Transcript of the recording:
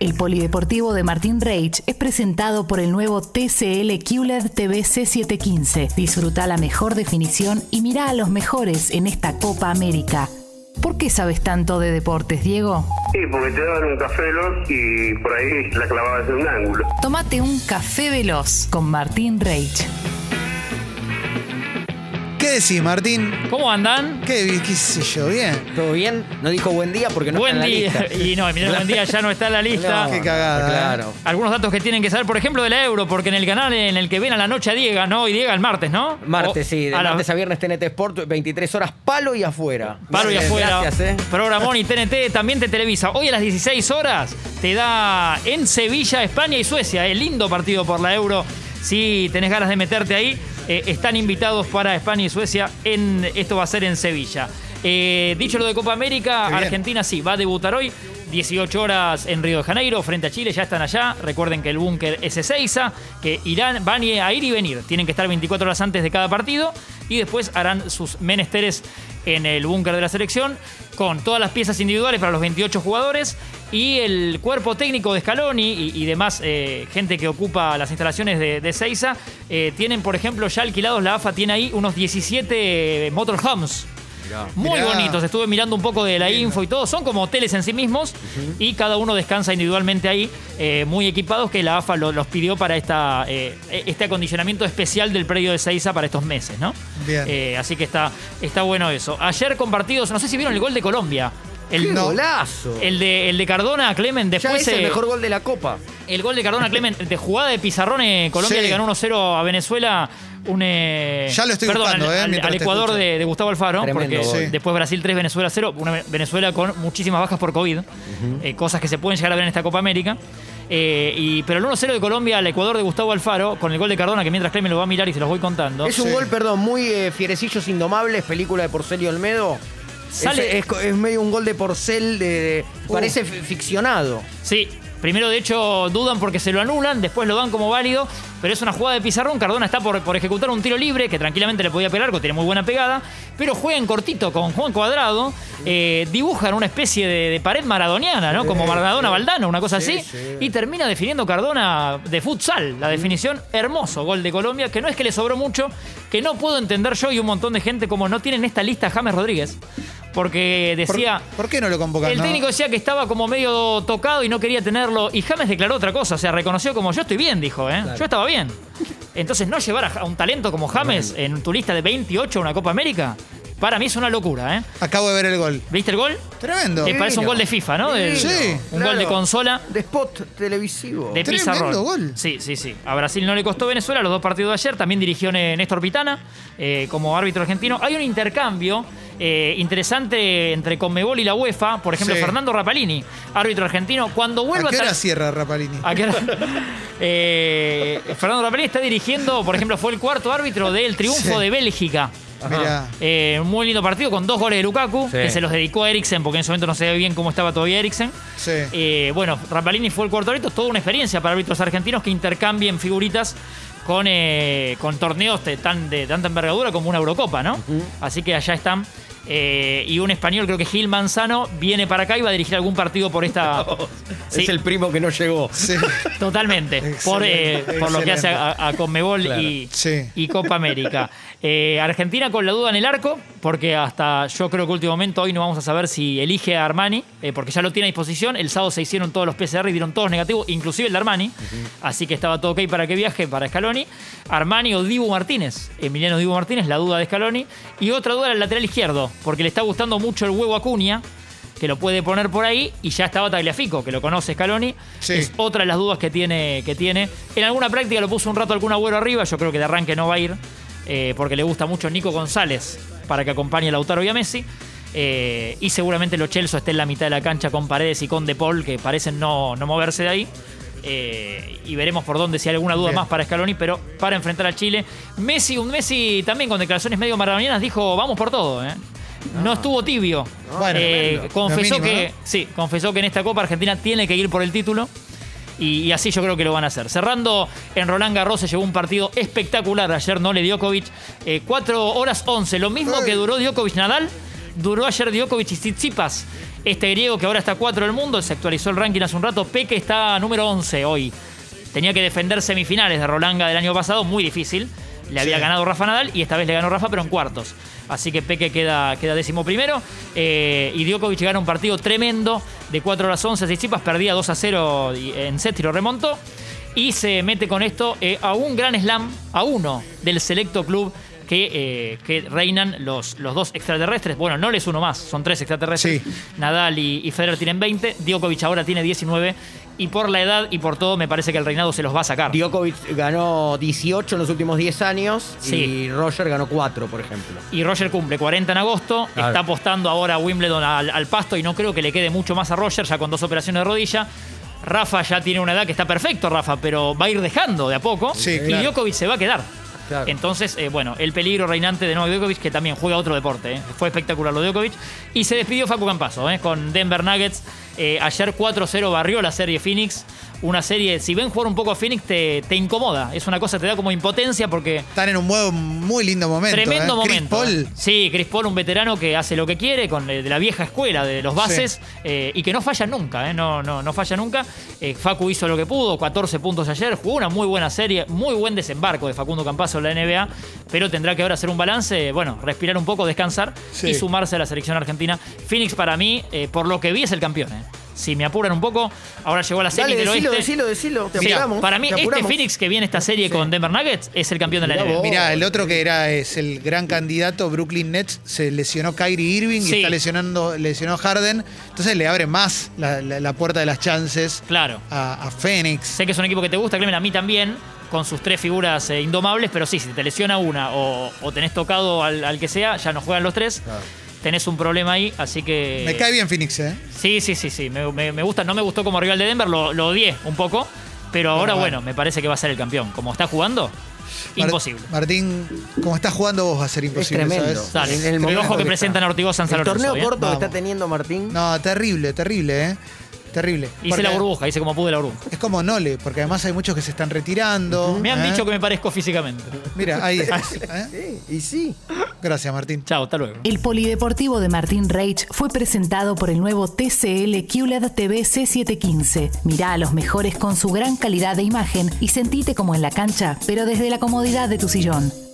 El Polideportivo de Martín Reich es presentado por el nuevo TCL QLED TV C715. Disfruta la mejor definición y mira a los mejores en esta Copa América. ¿Por qué sabes tanto de deportes, Diego? Sí, porque te daban un café veloz y por ahí la clavabas en un ángulo. Tómate un café veloz con Martín Reich. ¿Qué decís, Martín? ¿Cómo andan? ¿Qué, qué sé yo? Bien. ¿Todo bien? No dijo buen día porque no buen está en día. la lista. Y no, Buen Día ya no está en la lista. No, Qué cagada, ¿eh? Claro. Algunos datos que tienen que saber, por ejemplo, de la Euro, porque en el canal en el que ven a la noche a Diego, ¿no? Y Diego el martes, ¿no? Martes, O- sí. De a la- martes a viernes TNT Sport, 23 horas, palo y afuera. Paro y afuera. Gracias, eh. Programón y TNT también te televisa. Hoy a las 16 horas te da en Sevilla, España y Suecia. El lindo partido por la Euro. Si tenés ganas de meterte ahí, eh, están invitados para España y Suecia. En, esto va a ser en Sevilla. Eh, dicho lo de Copa América. Argentina sí, va a debutar hoy. 18 horas en Río de Janeiro, frente a Chile, ya están allá. Recuerden que el búnker es Ezeiza, que irán, van a ir y venir. Tienen que estar 24 horas antes de cada partido y después harán sus menesteres en el búnker de la selección con todas las piezas individuales para los 28 jugadores y el cuerpo técnico de Scaloni y, demás eh, gente que ocupa las instalaciones de, Ezeiza eh, tienen, por ejemplo, ya alquilados, la AFA tiene ahí unos 17 motorhomes. Muy Mirá. bonitos, estuve mirando un poco de la info y todo, son como hoteles en sí mismos y cada uno descansa individualmente ahí, eh, muy equipados que la AFA lo- los pidió para esta, eh, este acondicionamiento especial del predio de Seiza para estos meses, ¿no? Bien. Eh, así que está, está bueno eso. Ayer compartidos, no sé si vieron el gol de Colombia. El, ¡Qué No. golazo! el de, el de Cardona, Clemen, ya después es el eh, mejor gol de la Copa. el gol de Cardona, Clemen, de jugada de Pizarrón, Colombia Sí. le ganó 1-0 a Venezuela. Un, eh, Ya lo estoy perdón, buscando, al, eh, al- Ecuador de, de Gustavo Alfaro, Tremendo porque. Sí. después Brasil 3, Venezuela 0, una Venezuela con muchísimas bajas por COVID, eh, cosas que se pueden llegar a ver en esta Copa América. Eh, y, pero el 1-0 de Colombia al Ecuador de Gustavo Alfaro, con el gol de Cardona, que mientras Clemen lo va a mirar y se los voy contando. Es un Sí. gol, perdón, muy eh, Fierecillos Indomables, película de Porcelio Olmedo. Sale- Es, es- es medio un gol de Porcel, de, de- Uh. parece fi- ficcionado. Sí, primero de hecho dudan porque se lo anulan, después lo dan como válido, pero es una jugada de pizarrón. Cardona está por, por ejecutar un tiro libre que tranquilamente le podía pegar, porque tiene muy buena pegada, pero juega en cortito con Juan Cuadrado, eh, dibujan una especie de, de pared maradoniana, ¿no? Como Maradona Valdano, una cosa Sí, así, sí. y termina definiendo Cardona de futsal. La definición, hermoso gol de Colombia, que no es que le sobró mucho, que no puedo entender yo y un montón de gente como no tienen esta lista James Rodríguez, porque ¿Por, decía. por qué no lo convocan? El no? técnico decía que estaba como medio tocado y no quería tenerlo. Y James declaró otra cosa. O sea, reconoció como yo estoy bien, dijo, ¿eh? Yo estaba bien. Entonces, no llevar a, a un talento como James en tu lista de 28 a una Copa América, para mí es una locura, ¿eh? Acabo de ver el gol. ¿Viste el gol? Tremendo. Que parece un gol de FIFA, ¿no? De- Sí, Un gol de consola. De spot televisivo. De Tremendo Pizarro. gol. Sí, sí, sí. A Brasil no le costó Venezuela los dos partidos de ayer. También dirigió eh, Néstor Pitana eh, como árbitro argentino. Hay un intercambio eh, interesante entre Conmebol y la UEFA. Por ejemplo, Sí. Fernando Rapalini, árbitro argentino. Cuando vuelva ¿A qué hora cierra Rapalini? ¿A qué hora? Eh, Fernando Rapalini está dirigiendo, por ejemplo, fue el cuarto árbitro del triunfo Sí. de Bélgica. Mirá. Eh, un muy lindo partido con dos goles de Lukaku, Sí. que se los dedicó a Eriksen, porque en ese momento no se ve bien cómo estaba todavía Eriksen. Sí. Eh, bueno, Rapalini fue el cuarto árbitro, toda una experiencia para árbitros argentinos que intercambien figuritas con, eh, con torneos de, tan, de tanta envergadura como una Eurocopa, ¿no? Así que allá están. Eh, y un español, creo que Gil Manzano, viene para acá y va a dirigir algún partido por esta. Sí, Es el primo que no llegó. Sí. Totalmente. Por, eh, por lo que hace a, a Conmebol Claro. y, Sí. y Copa América. Eh, Argentina con la duda en el arco, porque hasta yo creo que último momento hoy no vamos a saber si elige a Armani, eh, porque ya lo tiene a disposición. El sábado se hicieron todos los PCR y dieron todos negativos, inclusive el de Armani. Así que estaba todo ok para que viaje para Scaloni. Armani o Dibu Martínez. Emiliano Dibu Martínez, la duda de Scaloni. Y otra duda en el lateral izquierdo, porque le está gustando mucho el huevo Acuña. Que lo puede poner por ahí y ya estaba Tagliafico, que lo conoce Scaloni. Sí. Es otra de las dudas que tiene, que tiene. En alguna práctica lo puso un rato algún agüero arriba. Yo creo que de arranque no va a ir. eh, porque le gusta mucho Nico González para que acompañe a Lautaro y a Messi. Eh, y seguramente Lo Celso esté en la mitad de la cancha con Paredes y con De Paul, que parecen no, no moverse de ahí. Eh, y veremos por dónde si hay alguna duda Bien. más para Scaloni, pero para enfrentar a Chile. Messi, un Messi también con declaraciones medio maradonianas, dijo: Vamos por todo. ¿eh". No estuvo tibio. Bueno, Eh, confesó mínimo, que sí, confesó que en esta Copa Argentina tiene que ir por el título. Y, y así yo creo que lo van a hacer. Cerrando en Roland Garros se llevó un partido espectacular ayer, no le Djokovic. 4 horas 11, lo mismo Ay. que duró Djokovic Nadal, duró ayer Djokovic y Tsitsipas. Este griego que ahora está 4 del mundo, se actualizó el ranking hace un rato. Peque está número 11 hoy. Tenía que defender semifinales de Rolanga del año pasado, muy difícil. Le había Sí. ganado Rafa Nadal y esta vez le ganó Rafa, pero en cuartos. Así que Peque queda, queda décimo primero. Eh, y Djokovic gana un partido tremendo de 4 horas 11. Tsitsipas perdía 2 a 0 y- en set y lo remontó. Y se mete con esto eh, a un gran slam, a uno del selecto club que, eh, que reinan los, los dos extraterrestres. Bueno, no les uno más, son tres extraterrestres. Sí. Nadal y, y Federer tienen 20, Djokovic ahora tiene 19. Y por la edad y por todo, me parece que el reinado se los va a sacar. Djokovic ganó 18 en los últimos 10 años Sí. y Roger ganó 4, por ejemplo. Y Roger cumple 40 en agosto. Claro. Está apostando ahora a Wimbledon al, al pasto y no creo que le quede mucho más a Roger, ya con dos operaciones de rodilla. Rafa ya tiene una edad que está perfecto, Rafa, pero va a ir dejando de a poco. Sí, y claro. Djokovic se va a quedar. Entonces, eh, bueno, el peligro reinante de Novak Djokovic, que también juega otro deporte. eh. Fue espectacular lo de Djokovic. Y se despidió Facu Campazo eh, con Denver Nuggets. Ayer 4-0 barrió la serie Phoenix. Una serie, si ven jugar un poco a Phoenix, te, te incomoda. Es una cosa, te da como impotencia porque Están en un buen- muy lindo momento. Tremendo ¿eh? Chris momento. Paul, ¿eh? Sí, Chris Paul, un veterano que hace lo que quiere, con eh, de la vieja escuela de los bases, eh, y que no falla nunca, ¿eh? no, no, no falla nunca. Eh, Facu hizo lo que pudo, 14 puntos ayer, jugó una muy buena serie, muy buen desembarco de Facundo Campazo en la NBA, pero tendrá que ahora hacer un balance, bueno, respirar un poco, descansar Sí. y sumarse a la selección argentina. Phoenix para mí, por lo que vi, es el campeón. Si me apuran un poco, ahora llegó a la serie Dale, del decilo, oeste. decilo, decilo. Te Mira, apuramos, para mí, te este apuramos. Phoenix que viene esta serie con Denver Nuggets es el campeón de la Mirá NBA. vos. Mirá, el otro que era es el gran candidato, Brooklyn Nets, se lesionó Kyrie Irving Sí. y está lesionando, lesionó Harden. Entonces le abre más la, la- la puerta de las chances Claro. a, a Phoenix. Sé que es un equipo que te gusta, Clemen, a mí también, con sus tres figuras eh, indomables, pero sí, si te lesiona una o, o tenés tocado al, al que sea, ya no juegan los tres. Tenés un problema ahí, así que. Me cae bien Phoenix, ¿eh? Sí, sí, sí, sí. Me, me- me gusta, no me gustó como rival de Denver, lo, lo odié un poco. Pero ahora, Bueno, bueno, me parece que va a ser el campeón. Como está jugando, Mar- imposible. Martín, como estás jugando vos va a ser imposible, tremendo. ¿sabes? Dale. en el momento ojo que que presentan a Ortigosa en San El Lorenzo. torneo ¿eh? corto que está teniendo Martín. No, terrible, terrible, ¿eh? Terrible. Hice Porque la burbuja, hice como pude la burbuja. Es como Nole, porque además hay muchos que se están retirando. Me han ¿eh? dicho que me parezco físicamente. Mira, ahí estás. ¿eh? Sí, y sí. Gracias, Martín. Chao, hasta luego. El Polideportivo de Martín Reich fue presentado por el nuevo TCL QLED TV C715. Mirá a los mejores con su gran calidad de imagen y sentite como en la cancha, pero desde la comodidad de tu sillón.